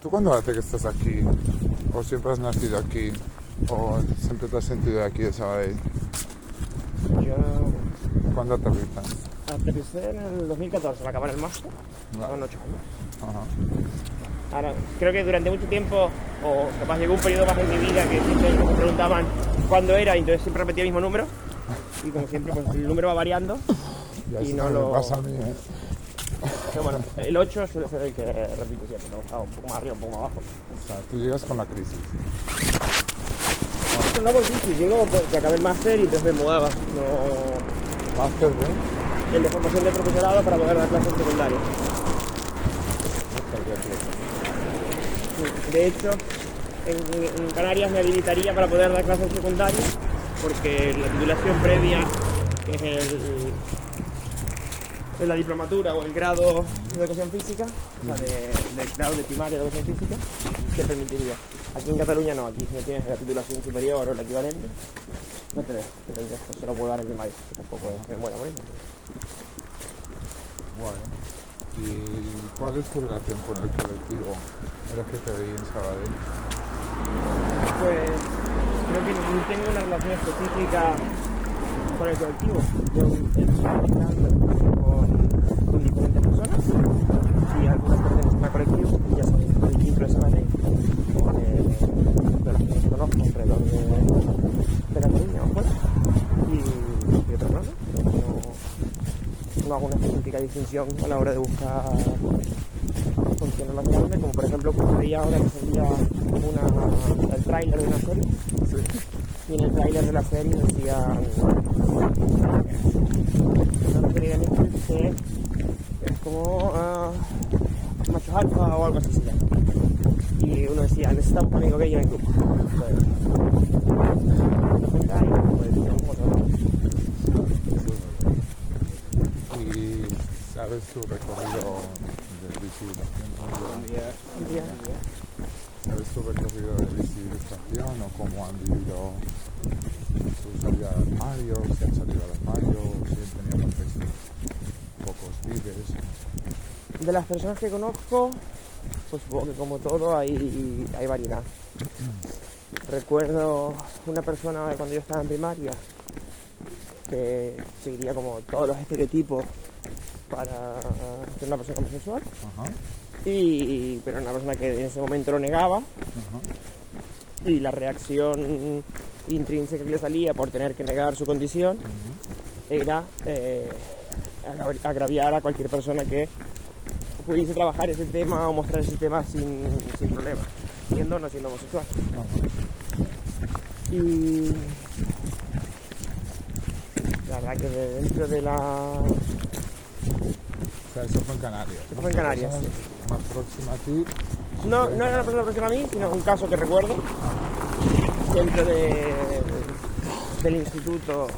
¿Tú cuándo hace que estás aquí? ¿O siempre has nacido aquí? ¿O siempre te has sentido aquí de Sabadell? Yo ¿Cuándo aterrizas? aterricé en el 2014 al acabar el máster, Vale. con 8 años. Ajá. Ahora, creo que durante mucho tiempo, o capaz llegó un periodo más en mi vida que siempre me preguntaban cuándo era, y entonces siempre repetía el mismo número. Y como siempre, pues el número va variando. Y se no lo- pasa a mí, ¿eh? Pero bueno, el 8 suele ser el que repito siempre, ¿no? Un poco más arriba, un poco más abajo. O sea, tú llegas con la crisis. No, pues sí, sí, llego porque acabé el máster y entonces me mudaba. No, Máster de... el de formación de profesorado para poder dar clases secundarias. De hecho, en, en Canarias me habilitaría para poder dar clases secundarias porque la titulación previa, que es el, es la diplomatura o el grado de educación física, o sea, de, del grado de primaria de educación física, te permitiría. Aquí en Cataluña no, aquí si no tienes la titulación superior o el equivalente, no te te tendrías que solo puedo dar en primaria, que tampoco es muera morir. Bueno. ¿Y cuál es tu relación con el colectivo LGTBI en Sabadell? Pues creo que no tengo una relación específica con el colectivo. Yo he estado hablando con, con diferentes personas y algunas pertenecen al colectivo y ya saben, soy vínculo de Sabadell, eh, de las que conozco alrededor de, de Cataluña o fuera. Y, y otras no, ¿no? no, hago una específica distinción a la hora de buscar funciones más grandes, como por ejemplo ocurriría ahora que sería una, el tráiler de una serie. Y en el tráiler de la serie decía serie de Netflix que es como machos alfa o algo así. Y uno decía, necesitamos un amigo gay en el otro. ¿Y sabes tu recorrido de visibilización? Un día- ¿Sabes tu recorrido de visibilización o cómo han vivido su salida al armario, si han salido al armario, si han tenido contextos pocos libres? De las personas que conozco, pues supongo que como todo hay, hay variedad. Recuerdo una persona cuando yo estaba en primaria que seguiría como todos los estereotipos para ser una persona homosexual, Ajá, y, pero una persona que en ese momento lo negaba ajá. y la reacción intrínseca que le salía por tener que negar su condición era eh, agra- agraviar a cualquier persona que pudiese trabajar ese tema o mostrar ese tema sin, sin problema, siendo o no siendo homosexual. Y la verdad que de dentro de la... O sea, eso fue en Canarias. Eso fue en Canarias, Persona Más próxima a ti. No, no era una persona próxima a mí, sino un caso que recuerdo dentro de, del instituto.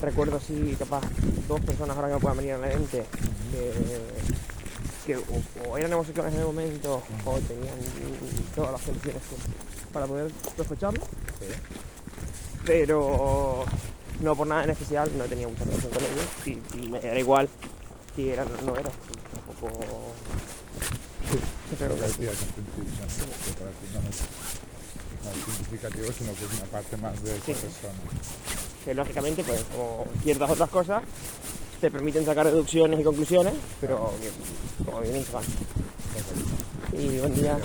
Recuerdo así, capaz, dos personas ahora que me puedan venir a la mente que, que o, o eran homosexuales en el momento o tenían todas las condiciones para poder sospecharlo. Pero no por nada en especial, no tenía mucha relación con ellos y, y me era igual si eran o no eran. Tampoco. Pero que significativo, sino que es una parte más de esa Sí. persona. que lógicamente, pues como ciertas otras cosas, te permiten sacar deducciones y conclusiones, pero como bien antes. Y buen día.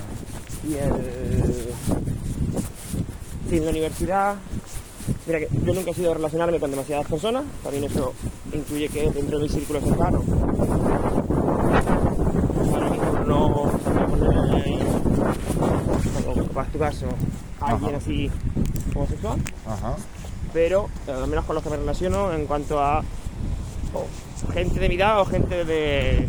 Y el... Sí, en la universidad, mira que yo nunca he sido relacionarme con demasiadas personas, también eso incluye que dentro de mi círculo cercano. Ahora mismo no voy a poner, como capaz tu caso, alguien Ajá. así homosexual Ajá. pero eh, al menos con los que me relaciono en cuanto a o gente de mi edad o gente de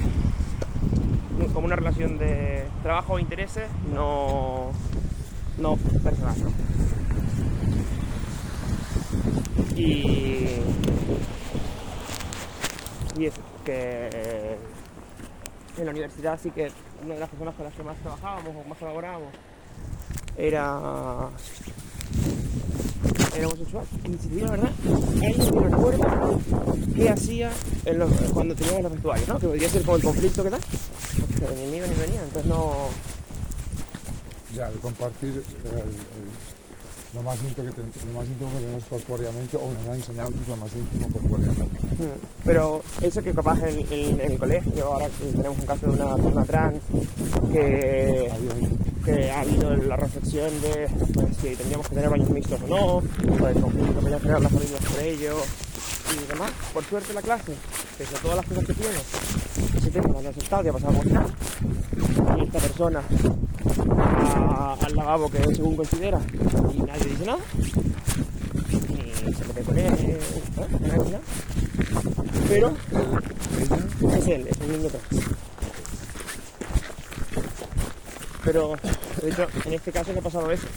como una relación de trabajo o intereses no no personal y y eso que en la universidad sí que una de las personas con las que más trabajábamos o más colaborábamos era era homosexual. Y si te digo la verdad, ahí no recuerdo qué hacía en los- cuando teníamos los vestuarios, ¿no? Que podría ser como el conflicto que tal. Porque ni iba ni venía, entonces no, Ya, de compartir el- el- lo, más íntimo que ten- lo más íntimo que tenemos corpóreamente o nos han enseñado incluso lo más íntimo corpóreamente. Mm, Pero eso que capaz en, en- en el colegio, ahora que tenemos un caso de una persona trans que, ahí. Que ha habido la reflexión de pues, si tendríamos que tener baños mixtos o no, o el conflicto que crear las familias por ello y demás. Por suerte la clase, pese a todas las cosas que tiene, ese tema lo han aceptado y ha pasado nada. Y esta persona va al lavabo que según considera y nadie dice nada. Y se mete con él, ¿eh? Dice nada. Pero es él, es un niño trans. Pero, de hecho, en este caso me ha pasado eso.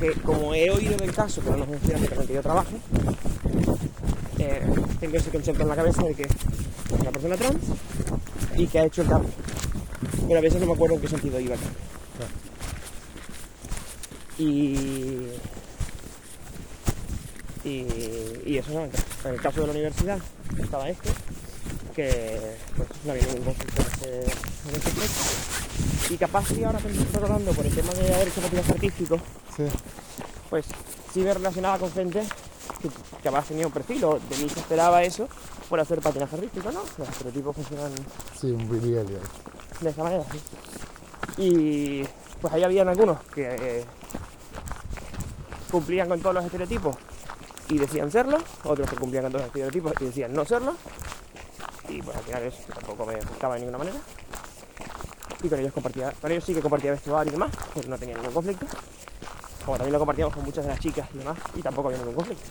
Que como he oído del caso, pero no es un estudiante el que yo trabajo, eh, tengo ese concepto en la cabeza de que es una persona trans y que ha hecho el cambio. Pero a veces no me acuerdo en qué sentido iba el cambio. Y, y, y eso solamente. En el caso de la universidad estaba este, que pues, no había ningún conflicto en ese, en. Y capaz sí ahora que me estoy recordando por el tema de haber hecho patinaje artístico, Sí, pues sí me relacionaba con gente que capaz tenía un perfil o de mí se esperaba eso por hacer patinaje artístico, ¿no? Los estereotipos funcionan sí, un bidiario. de esa manera. sí. Y pues ahí habían algunos que eh, cumplían con todos los estereotipos y decían serlo, otros que cumplían con todos los estereotipos y decían no serlo. Y pues al final eso tampoco me afectaba de ninguna manera. Y con ellos compartía, con ellos sí que compartía vestuario y demás, porque no tenía ningún conflicto. Como también lo compartíamos con muchas de las chicas y demás, y tampoco había ningún conflicto.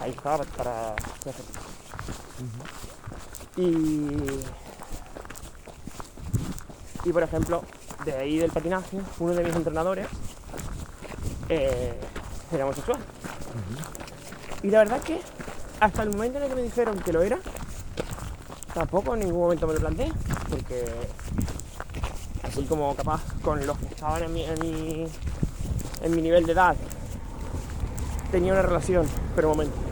Ahí estaba para perfecto. Y y por ejemplo, de ahí del patinaje, uno de mis entrenadores eh, era homosexual. Y la verdad es que hasta el momento en el que me dijeron que lo era, tampoco en ningún momento me lo planteé, porque así como capaz con los que estaban en mi, en mi, en mi nivel de edad, tenía una relación, pero un momento.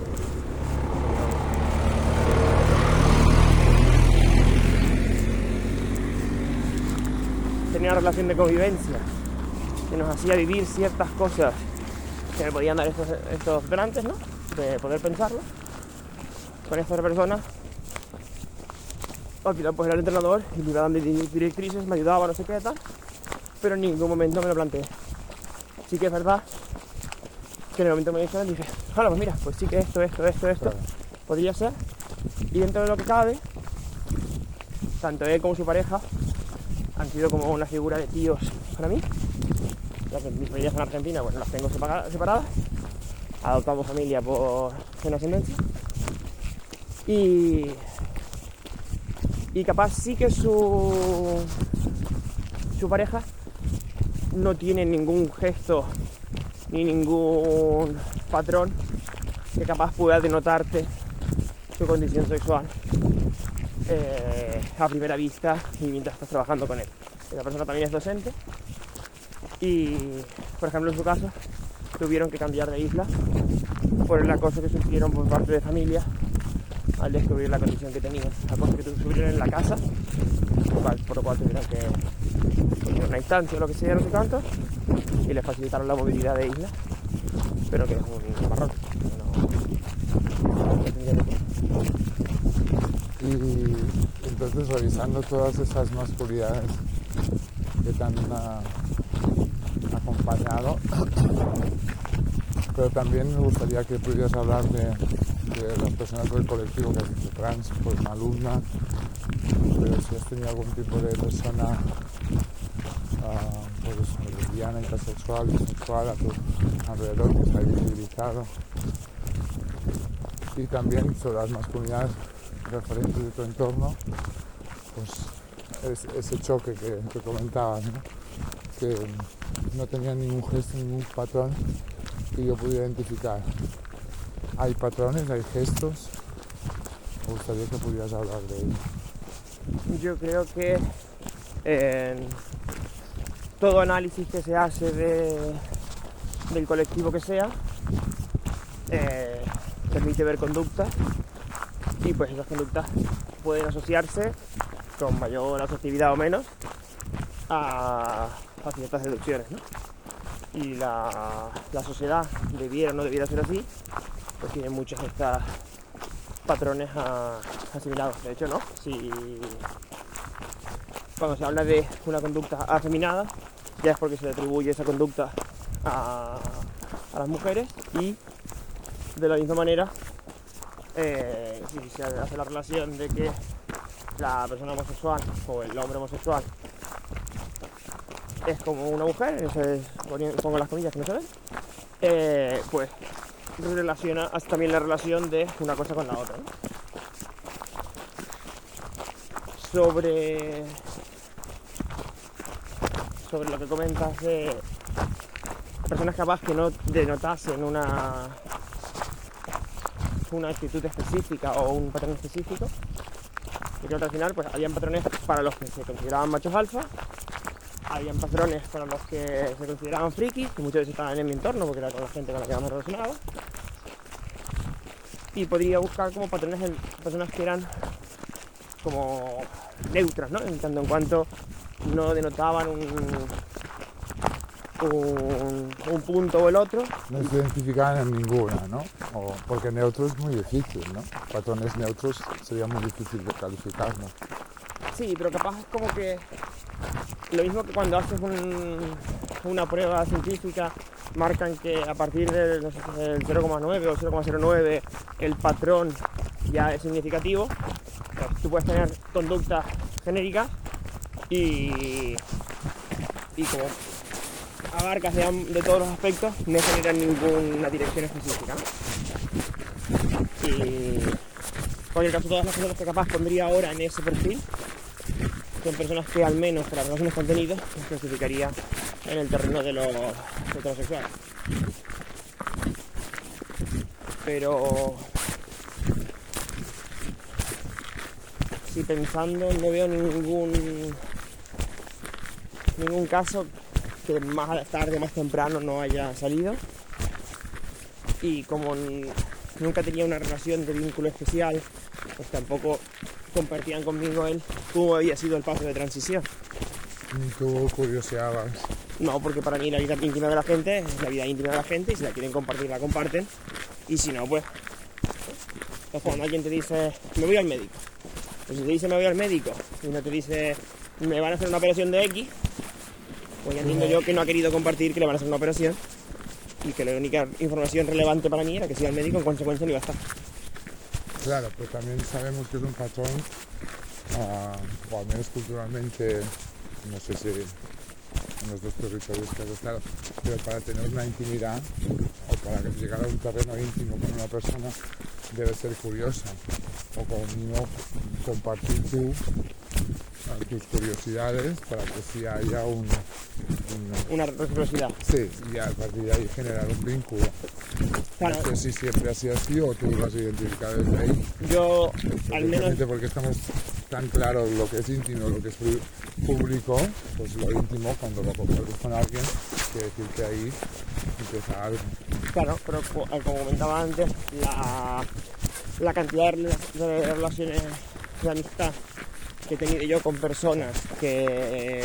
tenía una relación de convivencia que nos hacía vivir ciertas cosas que me podían dar estos, estos donantes, ¿no? De poder pensarlo con esta persona. Al final pues era el entrenador y me iba dando di- directrices, me ayudaba, no sé qué tal, pero en ningún momento me lo planteé. Sí que es verdad que en el momento me dijeron dije, bueno pues mira, pues sí que esto, esto, esto, esto, Claro. podría ser. Y dentro de lo que cabe, tanto él como su pareja han sido como una figura de tíos para mí. Ya que mis familias en Argentina, bueno, las tengo separa- separadas. Adoptamos familia por en ascendencia. Y, y capaz sí que su, su pareja no tiene ningún gesto ni ningún patrón que capaz pueda denotarte su condición sexual eh, a primera vista y mientras estás trabajando con él. La persona también es docente y, por ejemplo, en su caso, tuvieron que cambiar de isla por el acoso que sufrieron por parte de familia al descubrir la condición que tenían. Acoso que sufrieron en la casa, por lo cual, tuvieron que a una instancia o lo que sea, no sé cuánto, y les facilitaron la movilidad de isla, pero que es un marrón. Y entonces revisando todas esas masculinidades que te han ah, acompañado, pero también me gustaría que pudieras hablar de, de las personas del colectivo que has dicho trans, pues una alumna, pero si has tenido algún tipo de persona ah, pues lesbiana, intersexual, bisexual a tu alrededor que se ha visibilizado y también sobre las masculinidades referentes de tu entorno, pues es- ese choque que, que comentabas, que no tenía ningún gesto, ningún patrón que yo pudiera identificar. Hay patrones, hay gestos, me gustaría que pudieras hablar de ello. Yo creo que en todo análisis que se hace de- del colectivo que sea eh, permite ver conductas y pues esas conductas pueden asociarse con mayor afectividad o menos a, a ciertas deducciones. ¿no? y la, la sociedad debiera o no debiera ser así, tiene muchos estos patrones asimilados. De hecho, no. Cuando se habla de una conducta afeminada, ya es porque se le atribuye esa conducta a, las mujeres y de la misma manera, eh, si se hace la relación de que la persona homosexual o el hombre homosexual es como una mujer, pongo las comillas que no se ven, pues relaciona hace también la relación de una cosa con la otra. Sobre sobre lo que comentas de personas capaz que no denotasen una una actitud específica o un patrón específico. Yo creo que al final pues habían patrones para los que se consideraban machos alfa, habían patrones para los que se consideraban frikis, que muchas veces estaban en mi entorno porque era con la gente con la que más me relacionaba. Y podría buscar como patrones en personas que eran como neutras, ¿no? En tanto en cuanto no denotaban un, un, un punto o el otro. No se identificaban en ninguna, ¿no? O- porque neutro es muy difícil, ¿no? Patrones neutros sería muy difícil de calificar, ¿no? Sí, pero capaz es como que lo mismo que cuando haces un- una prueba científica marcan que a partir del, no sé, del 0,9 o 0,09 el patrón ya es significativo. Tú puedes tener conductas genéricas y, y como abarcas de, de todos los aspectos, no generan ninguna dirección específica. Y en cualquier caso, todas las personas que capaz pondría ahora en ese perfil son personas que al menos las relaciones contenidos las clasificaría en el terreno de los heterosexuales. Pero si pensando no veo ningún ningún caso que más tarde, más temprano no haya salido. Y como nunca tenía una relación de vínculo especial, pues tampoco compartían conmigo él cómo había sido el paso de transición. Ni tú curioseabas. No, porque para mí la vida íntima de la gente es la vida íntima de la gente y si la quieren compartir, la comparten. Y si no, pues. pues cuando alguien te dice, me voy al médico. Pues si te dice, me voy al médico y no te dice, me van a hacer una operación de X, pues ya entiendo yo que no ha querido compartir que le van a hacer una operación y que la única información relevante para mí era que si iba al médico, en consecuencia no iba a estar. Claro, pero también sabemos que es un patrón, ah, o al menos culturalmente, no sé si en los dos territorios que has estado, pero para tener una intimidad o para llegar a un terreno íntimo con una persona debe ser curiosa o como mínimo compartir tú ah, tus curiosidades para que sí haya un, un- Una reciprocidad. sí, y a partir de ahí generar un vínculo. Claro, No sé si siempre ha sido así o tú lo has identificado desde ahí. yo al menos porque estamos tan claros lo que es íntimo, lo que es público, pues lo íntimo, cuando lo compartes con alguien, quiere decir que ahí empieza algo. Claro, pero eh, como comentaba antes, la, la cantidad de, rela- de relaciones de amistad que he tenido yo con personas que.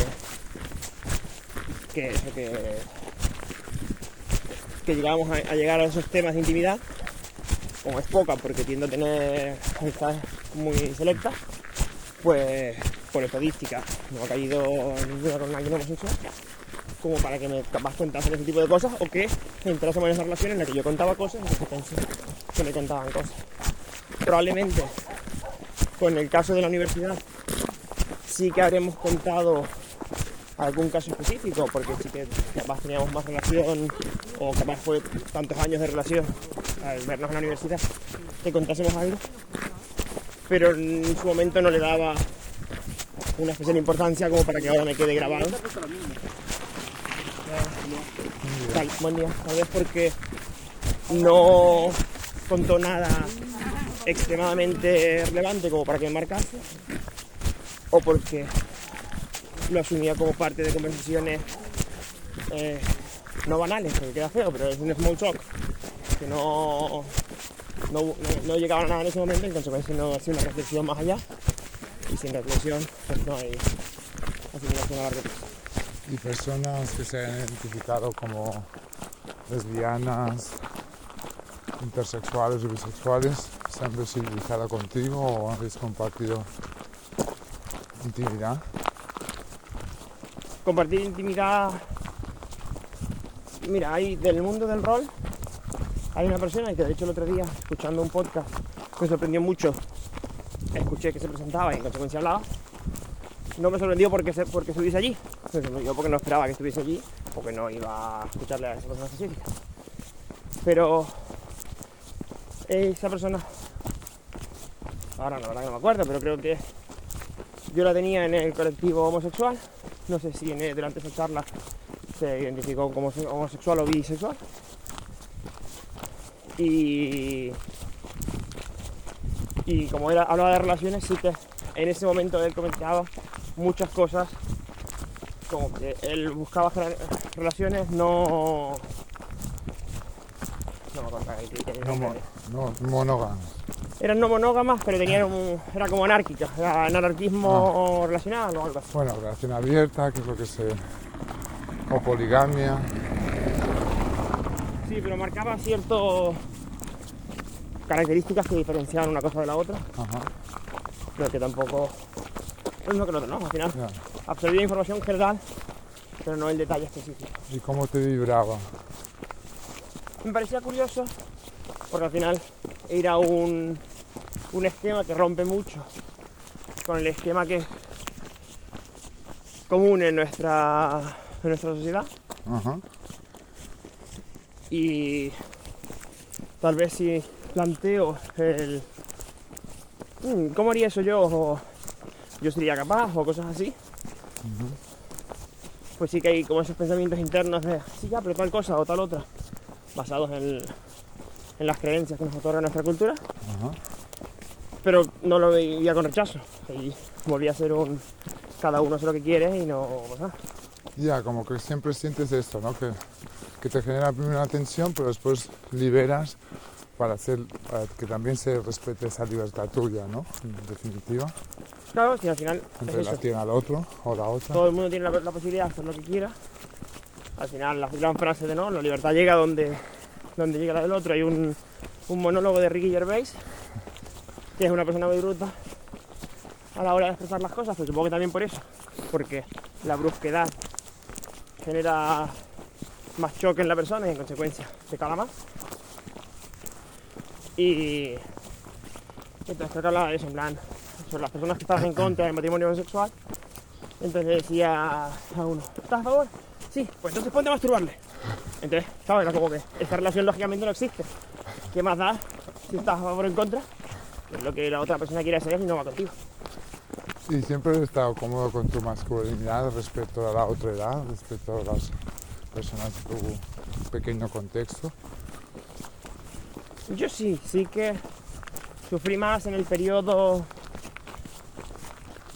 que, que llegamos a, llegar a esos temas de intimidad, como es poca porque tiendo a tener amistades muy selectas, pues por estadística no ha caído ninguna con alguien homosexual como para que me capaz contasen ese tipo de cosas o que entrásemos en esa relación en la que yo contaba cosas y pensé que me contaban cosas. Probablemente con el caso de la universidad sí que habremos contado algún caso específico porque sí que capaz teníamos más relación o capaz fue tantos años de relación al vernos en la universidad que contásemos algo pero en su momento no le daba una especial importancia como para que ahora me quede grabado Tal. Tal vez porque no contó nada extremadamente relevante como para que me marcase, o porque lo asumía como parte de conversaciones eh, no banales, porque queda feo, pero es un small talk que no, no, no, llegaba a nada en ese momento, en consecuencia no hacía una reflexión más allá, y sin reflexión pues no hay asimilación a largo plazo. Y personas que se han identificado como lesbianas, intersexuales o bisexuales, se han visibilizado contigo o habéis compartido intimidad. Compartir intimidad. Mira, hay del mundo del rol, hay una persona que de hecho el otro día, escuchando un podcast, me sorprendió mucho. Escuché que se presentaba y en consecuencia hablaba. No me sorprendió porque, porque estuviese allí, sorprendió porque no esperaba que estuviese allí, porque no iba a escucharle a esa persona específica. Pero esa persona, ahora no, ahora no me acuerdo, pero creo que yo la tenía en el colectivo homosexual. No sé si en- durante esa charla se identificó como homosexual o bisexual. Y, y como era, hablaba de relaciones, sí que en ese momento él comentaba muchas cosas, como que él buscaba relaciones no... No No, mo- no monógamas. Eran no monógamas, pero tenían un, era como anárquicas, era anarquismo relacional o algo así. Bueno, relación abierta, que es lo que se. o poligamia. Sí, pero marcaba ciertas características que diferenciaban una cosa de la otra, Ajá, pero que tampoco lo mismo que el otro, ¿no? Al final ya. absorbía información general, pero no el detalle específico. ¿Y cómo te vibraba? Me parecía curioso, porque al final era un, un esquema que rompe mucho con el esquema que es común en nuestra, en nuestra sociedad. Ajá. y tal vez si planteo el "Mm, ¿cómo haría eso yo? o yo sería capaz o cosas así pues sí que hay como esos pensamientos internos de sí ya pero tal cosa o tal otra basados en, en las creencias que nos otorga nuestra cultura. Pero no lo veía con rechazo y volvía a ser un cada uno hace lo que quiere y no pasa nada. Ya, como que siempre sientes esto, ¿no? Que, que te genera primero una tensión, pero después liberas para, hacer, para que también se respete esa libertad tuya, ¿no? En definitiva, claro si al final en es eso. relación al otro o la otra. todo el mundo tiene la, la posibilidad de hacer lo que quiera. Al final, la gran frase de no, la libertad llega donde, donde llega la del otro. Hay un, un monólogo de Ricky Gervais, que es una persona muy bruta a la hora de expresar las cosas, pero supongo que también por eso, porque la brusquedad genera más choque en la persona y en consecuencia se cala más. Y entonces creo hablaba de eso, en plan, sobre las personas que estaban en contra del matrimonio homosexual. Entonces decía a uno, ¿estás a favor? Sí, pues entonces ponte a masturbarle. Entonces, ¿sabes? Era que esta relación lógicamente no existe. ¿Qué más da si estás a favor o en contra? Es lo que la otra persona quiere hacer y no va contigo. Y siempre he estado cómodo con tu masculinidad respecto a la otra edad, respecto a las personas de tu pequeño contexto. Yo sí, sí que sufrí más en el periodo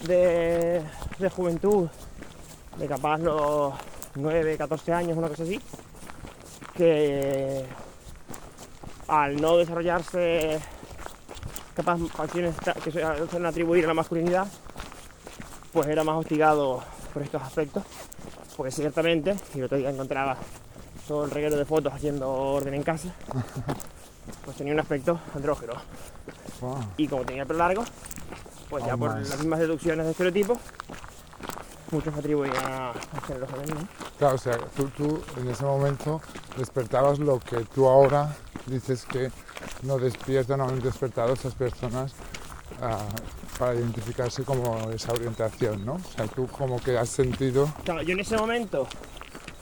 de, de juventud, de capaz los 9, 14 años, una cosa así, que al no desarrollarse capaz facciones que suelen atribuir a la masculinidad, pues era más hostigado por estos aspectos, porque ciertamente, y el otro día encontraba todo el reguero de fotos haciendo orden en casa, pues tenía un aspecto andrógeno. Wow. Y como tenía el pelo largo, pues ya por las mismas deducciones de estereotipos, muchos atribuían a, a género femenino. Claro, o sea, tú, tú en ese momento despertabas lo que tú ahora dices que no despiertan o han despertado esas personas ah, para identificarse como esa orientación, ¿no? O sea, tú como que has sentido... Claro, yo en ese momento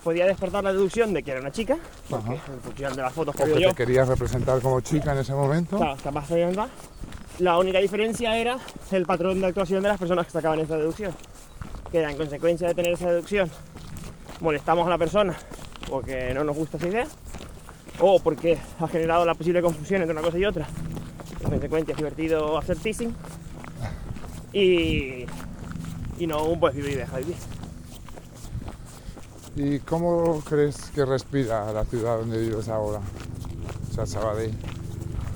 podía despertar la deducción de que era una chica, porque en función de las fotos que que yo, te querías representar como chica en ese momento. claro, capaz de andar. La única diferencia era el patrón de actuación de las personas que sacaban esa deducción. Que en consecuencia de tener esa deducción, molestamos a la persona porque no nos gusta esa idea, o porque ha generado la posible confusión entre una cosa y otra. En consecuencia es divertido hacer teasing y, y no un pues vivir y deja vivir. ¿Y cómo crees que respira la ciudad donde vives ahora? O sea, Sabadell.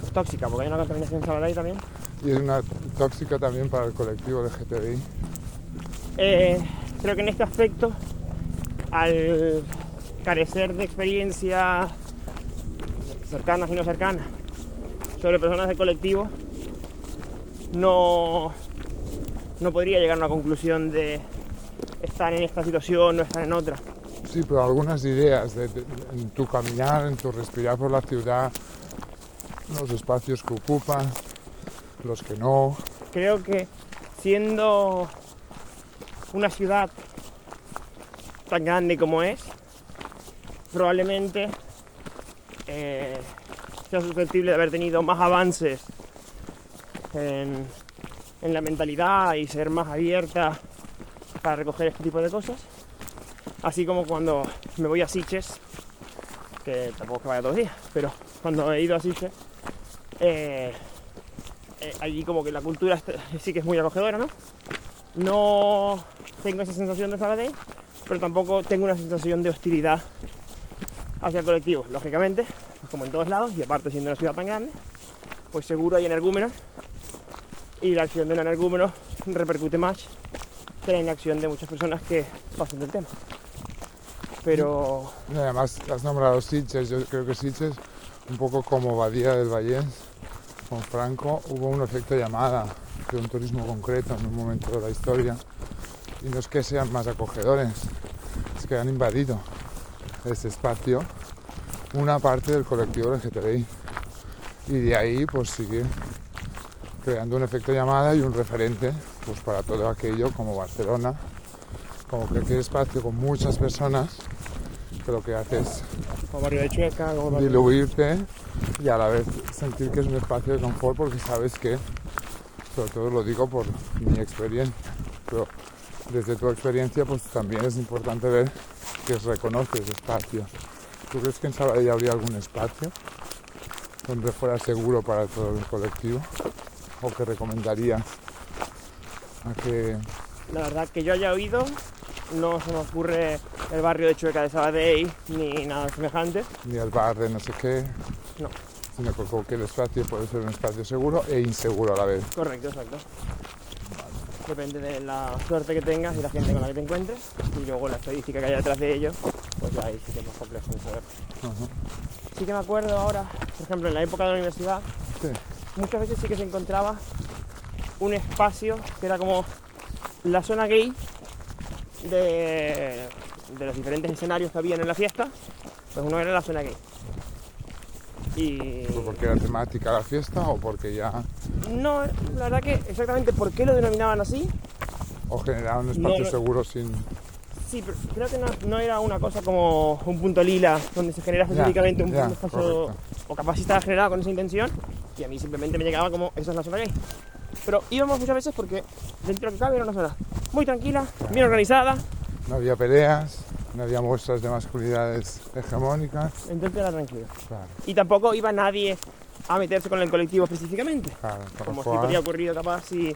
Es tóxica porque hay una contaminación salada ahí también. Y es una tóxica también para el colectivo LGTBI. Eh, creo que en este aspecto al carecer de experiencia cercanas y no cercanas sobre personas del colectivo, no, no podría llegar a una conclusión de estar en esta situación o estar en otra. Sí, pero algunas ideas de, de- en tu caminar, en tu respirar por la ciudad, los espacios que ocupan, los que no. Creo que siendo una ciudad tan grande como es, probablemente eh, sea susceptible de haber tenido más avances en, la mentalidad y ser más abierta para recoger este tipo de cosas. Así como cuando me voy a Siches, que tampoco que vaya todos los días, pero cuando he ido a Siches, eh, eh, allí como que la cultura est- sí que es muy acogedora, ¿no? No tengo esa sensación de Sabadell, pero tampoco tengo una sensación de hostilidad hacia el colectivo. Lógicamente, como en todos lados, y aparte siendo una ciudad tan grande, pues seguro hay energúmenos y la acción de un energúmeno repercute más que la inacción de muchas personas que pasan del tema. Pero además, has nombrado Sitges, yo creo que Sitges, un poco como Badía del Vallés, con Franco, hubo un efecto llamada de un turismo concreto en un momento de la historia. Y no es que sean más acogedores, es que han invadido ese espacio una parte del colectivo LGTBI. Y de ahí pues sigue creando un efecto llamada y un referente pues para todo aquello como Barcelona, como cualquier espacio con muchas personas que lo que hace es diluirte y a la vez sentir que es un espacio de confort porque sabes que, sobre todo lo digo por mi experiencia, pero desde tu experiencia pues también es importante ver que reconoces espacio. ¿Tú crees que en Sabadell habría algún espacio donde fuera seguro para todo el colectivo? ¿O que recomendarías a que La verdad que yo haya oído, no se me ocurre el barrio de Chueca de Sabadell ni nada semejante. ni el bar de no sé qué, No. sino que cualquier espacio puede ser un espacio seguro e inseguro a la vez? Correcto, exacto. Depende de la suerte que tengas y la gente con la que te encuentres. Y luego la estadística que hay detrás de ello, pues ya ahí sí que es más complejo de saber. Sí que me acuerdo ahora, por ejemplo, en la época de la universidad, Sí. muchas veces sí que se encontraba un espacio que era como la zona gay de, de los diferentes escenarios que habían en la fiesta, pues uno era la zona gay. Y ¿Pero porque era temática la fiesta o porque ya no, la verdad que exactamente por qué lo denominaban así, o generaron un espacio No, no. seguro sin sí, pero creo que no, no era una cosa como un punto lila donde se genera específicamente un, espacio, correcto. o capaz estaba generado con esa intención, y a mí simplemente me llegaba como esa es la zona gay. Pero íbamos muchas veces porque dentro de lo que cabe era una zona muy tranquila, bien organizada, no había peleas, no había muestras de masculinidades hegemónicas. entonces era tranquilo. Claro, Y tampoco iba nadie a meterse con el colectivo específicamente, claro, como si cual, habría ocurrido capaz si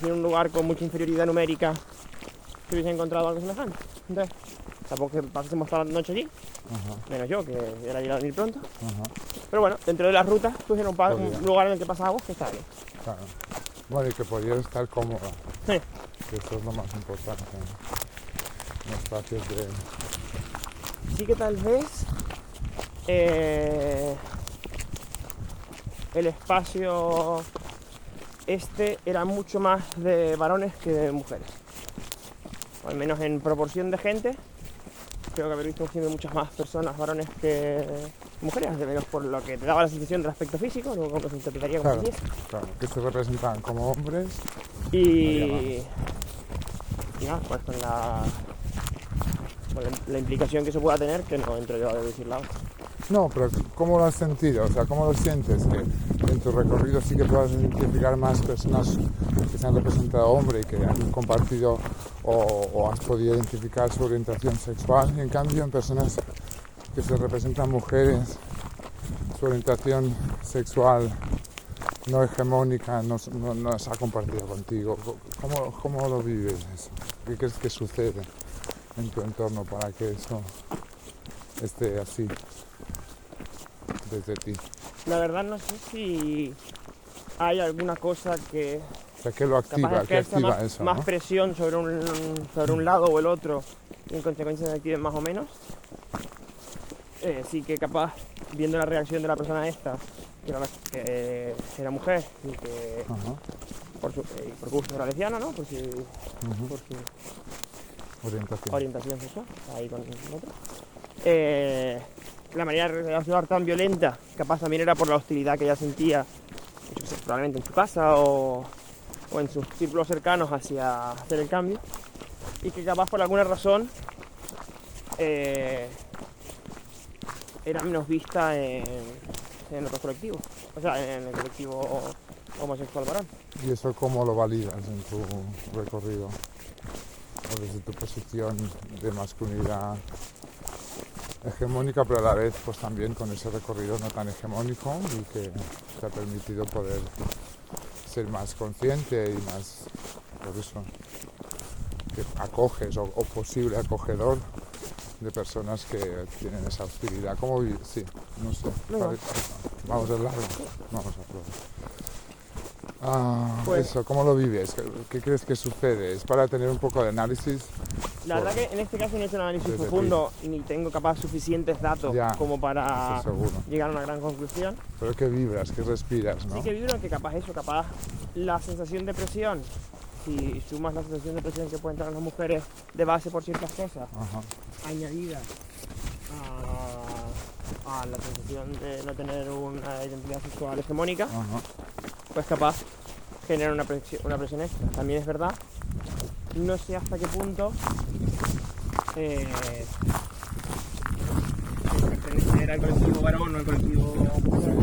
si en un lugar con mucha inferioridad numérica se hubiese encontrado algo semejante. Entonces, tampoco que pasemos toda la noche allí, Ajá, menos yo, que era llegar a venir pronto. ajá, Pero bueno, dentro de la ruta, pues era un, lugar en el que pasábamos que estaba bien. claro. Bueno, y que podías estar cómoda, Sí. que eso es lo más importante. Espacios de... Sí que tal vez eh, el espacio este era mucho más de varones que de mujeres. O al menos en proporción de gente, creo que haber visto siempre muchas más personas varones que mujeres, de menos por lo que te daba la sensación del aspecto físico, luego como se interpretaría como Claro, claro, que se representaban como hombres. Y, y nada, pues con la, la, implicación que eso pueda tener, que no entro yo a decirla. No, pero ¿cómo lo has sentido? O sea, ¿cómo lo sientes? Que en tu recorrido sí que puedas identificar más personas que se han representado hombre y que han compartido o, has podido identificar su orientación sexual. Y en cambio, en personas que se representan mujeres, su orientación sexual no hegemónica no, no, se ha compartido contigo. ¿Cómo, ¿Cómo lo vives? ¿Qué crees que sucede en tu entorno para que eso esté así? desde ti. La verdad no sé si hay alguna cosa que O sea, ¿qué lo activa? capaz ¿Qué ejerza activa más, eso? más presión sobre un, sobre un lado o el otro y en consecuencia se activen más o menos. Eh, sí que capaz, viendo la reacción de la persona esta, que era, que eh, era mujer y que Ajá. por su eh, por gusto era lesbiana, ¿no? Por su, por su Orientación. orientación sexual, ahí con otro. Eh, la manera de reaccionar tan violenta, capaz también era por la hostilidad que ella sentía, probablemente en su casa o, o en sus círculos cercanos hacia hacer el cambio, y que capaz por alguna razón eh, era menos vista en, en otros colectivos, o sea, en el colectivo homosexual varón. ¿Y eso cómo lo validas en tu recorrido? O desde tu posición de masculinidad hegemónica, pero a la vez pues también con ese recorrido no tan hegemónico y que te ha permitido poder ser más consciente y más, por eso, que acoges o, o posible acogedor de personas que tienen esa hostilidad. ¿Cómo? Sí, no sé. Vamos a largo. Vamos a probar. Ah, Pues- eso, ¿cómo lo vives? ¿Qué, qué crees que sucede? ¿Es para tener un poco de análisis? La verdad que en este caso no he hecho un análisis profundo ni tengo capaz suficientes datos Ya, como para llegar a una gran conclusión. Pero que vibras, que respiras, ¿no? Sí que vibro que capaz eso, capaz la sensación de presión, si sumas la sensación de presión que pueden tener las mujeres de base por ciertas cosas, Ajá. añadida a, a la sensación de no tener una identidad sexual hegemónica, Ajá. Pues capaz genera una presión, una presión extra. También es verdad, no sé hasta qué punto eh, pertenecer al colectivo varón o al colectivo mujer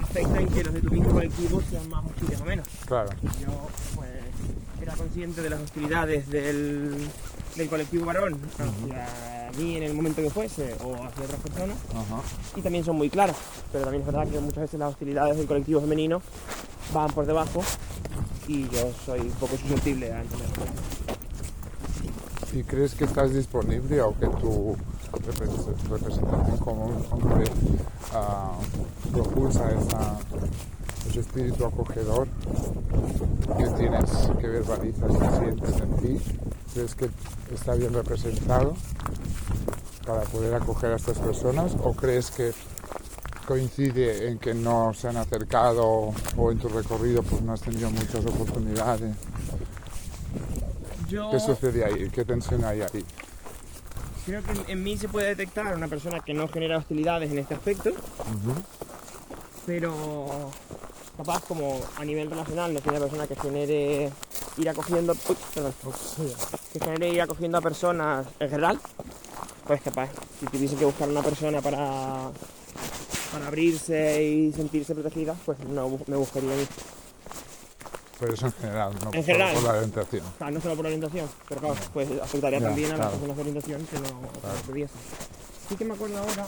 afecta en que los de tu mismo colectivo sean más hostiles o menos. Claro. Yo pues era consciente de las hostilidades del, del colectivo varón hacia mí en el momento que fuese o hacia otras personas. Y también son muy claras, pero también es verdad que muchas veces las hostilidades del colectivo femenino van por debajo y yo soy un poco susceptible a entenderlo. ¿Y crees que estás disponible o que tu repres- representación como un hombre ah, propulsa esa, ese espíritu acogedor que tienes, que verbalizas y sientes en ti? ¿Crees que está bien representado para poder acoger a estas personas o crees que coincide en que no se han acercado o en tu recorrido pues no has tenido muchas oportunidades? Yo ¿Qué sucede ahí? ¿Qué tensión hay ahí? creo que en, mí se puede detectar una persona que no genera hostilidades en este aspecto. Pero capaz como a nivel relacional no soy una persona que genere ir acogiendo uy, perdón, que genere ir acogiendo a personas en general pues capaz si tuviese que buscar una persona para para abrirse y sentirse protegida pues no me buscaría a mí Pero eso en general, no En por- general. por la orientación. O sea, no solo por orientación pero claro pues afectaría Ya, también a las claro. personas de orientación que no, que no sí que me acuerdo ahora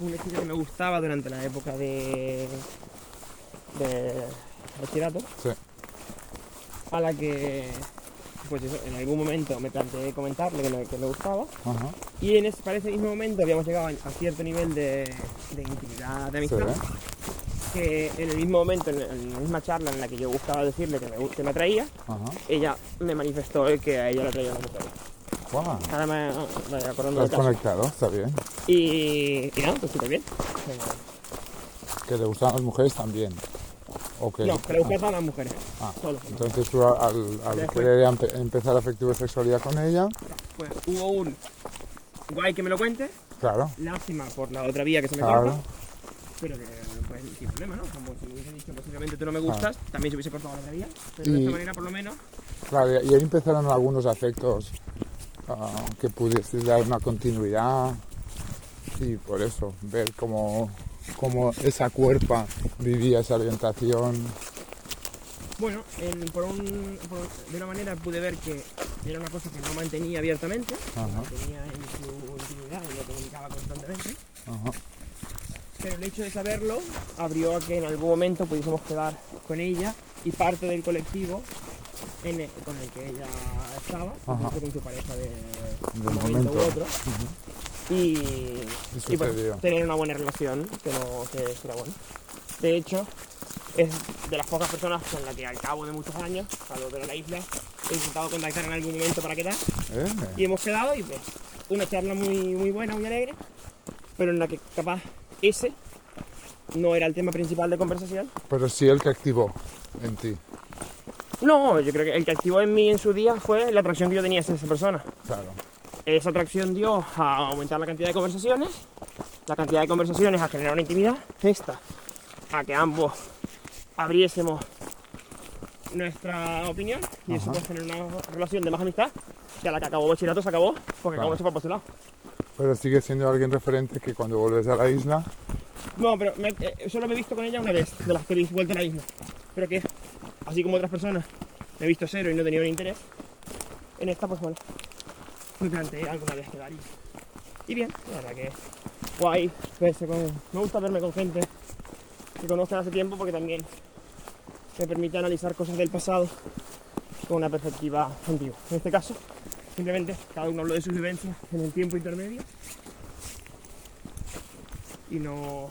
una chica que me gustaba durante la época de de bachillerato Sí. a la que pues eso, en algún momento me planteé comentarle que me, que me gustaba Ajá. y en ese, para ese mismo momento habíamos llegado a cierto nivel de, de intimidad, de Sí, amistad, ¿eh? que en el mismo momento, en, la misma charla en la que yo buscaba decirle que me, que me atraía, Ajá. ella me manifestó el que a ella le atraía la mujer. Guau. Ahora me me voy acordando ¿Lo del has caso. conectado? Está bien. Y, y nada, pues súper bien. Que le gustan las mujeres también. ¿O que... No, que le gustan todas las mujeres. Ah, Solo. Entonces tú al, al querer empe- empezar afectivo sexualidad con ella, Pues hubo un guay que me lo cuente, claro, lástima por la otra vía que se me claro, corta, pero que pues, sin problema, ¿no? Como si me hubiese dicho posiblemente tú no me gustas, también se hubiese cortado la otra vía, pero de esta manera por lo menos claro, y ahí empezaron algunos afectos ah, que pudiese dar una continuidad y por eso, ver cómo, cómo esa cuerpa vivía esa orientación. Bueno, en- por un- por- de una manera pude ver que era una cosa que no mantenía abiertamente, Ajá, lo tenía en su intimidad y lo comunicaba constantemente, ajá, pero el hecho de saberlo abrió a que en algún momento pudiésemos quedar con ella y parte del colectivo en el- con el que ella estaba, con su pareja de, un momento, momento. u otro, y, Y y, sucedió. tener una buena relación, que, no, que era bueno. De hecho, es de las pocas personas con las que al cabo de muchos años, al volver a la isla, he intentado contactar en algún momento para quedar Eh, y hemos quedado y pues una charla muy, muy buena, muy alegre, pero en la que capaz ese no era el tema principal de conversación. Pero sí el que activó en ti. No, yo creo que el que activó en mí en su día fue la atracción que yo tenía hacia esa persona. Claro. Esa atracción dio a aumentar la cantidad de conversaciones, la cantidad de conversaciones a generar una intimidad, esta a que ambos abriésemos nuestra opinión y eso Ajá. puede tener una relación de más amistad que a la que acabó bachillerato se acabó porque cada Claro. se fue por su lado. Pero sigue siendo alguien referente que cuando vuelves a la isla, No, pero me- eh, solo me he visto con ella una vez, de las que he vuelto a la isla. Pero que, así como otras personas, me he visto cero y no he tenido ni interés. En esta, pues bueno, me planteé alguna vez quedar y, y bien, la verdad que guay verse con... Me gusta verme con gente que conozco hace tiempo porque también me permite analizar cosas del pasado con una perspectiva antigua. En este caso, simplemente cada uno habló de sus vivencias en el tiempo intermedio y no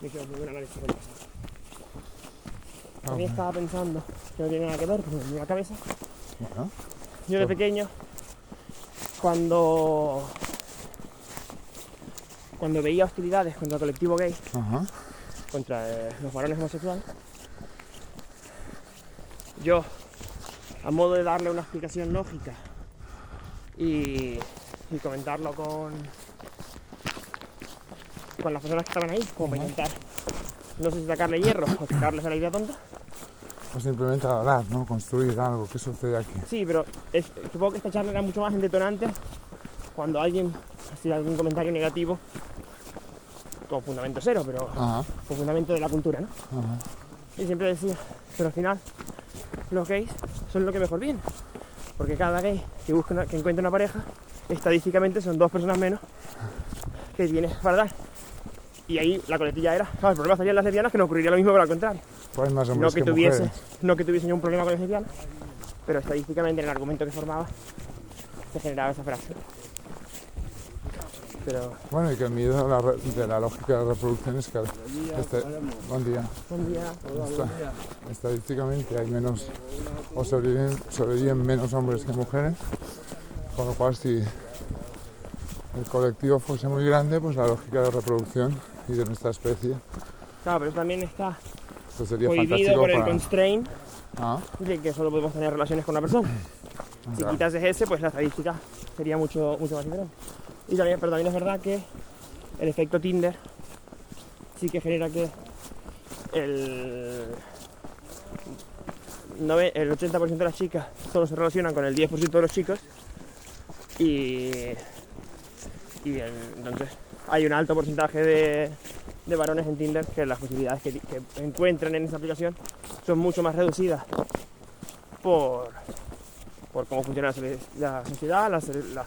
me quedo ningún análisis del pasado. También estaba pensando que no tiene nada que ver con mi cabeza. bueno, Yo de pequeño, cuando cuando veía hostilidades contra el colectivo gay, ajá, contra eh, los varones homosexuales, yo, a modo de darle una explicación lógica y, y comentarlo con, con las personas que estaban ahí, como para intentar, no sé si sacarle hierro o sacarles a la idea tonta. O simplemente hablar, ¿no? Construir algo. ¿Qué sucede aquí? Sí, pero es- supongo que esta charla era mucho más en detonante cuando alguien hacía algún comentario negativo con fundamento cero, pero Ajá, con fundamento de la cultura, ¿no? ajá. Y siempre decía, pero al final los gays son lo que mejor viene. Porque cada gay que busca una- que encuentra una pareja, estadísticamente son dos personas menos que tienes para dar. Y ahí la coletilla era, claro, el problema serían las lesbianas que no ocurriría lo mismo, pero al contrario. Pues más No que, que, tuviese, mujeres. no que tuviesen un problema con las lesbianas, pero estadísticamente en el argumento que formaba se generaba esa frase. Pero, Bueno, y que el miedo de la, re- de la lógica de la reproducción es que este, buen día, buen día. Esta- estadísticamente hay menos o sobreviven, sobreviven menos hombres que mujeres, con lo cual si el colectivo fuese muy grande, pues la lógica de reproducción y de nuestra especie Claro, pero también está pues sería prohibido por el para... constraint Ah, de que solo podemos tener relaciones con una persona. Si claro. quitases ese, pues la estadística sería mucho, mucho más diferente. Y también, pero también es verdad que el efecto Tinder sí que genera que el, el 80% de las chicas solo se relacionan con el 10% de los chicos y, y el- entonces hay un alto porcentaje de, de varones en Tinder que las posibilidades que, encuentran en esa aplicación son mucho más reducidas por, por cómo funciona la, la sociedad, la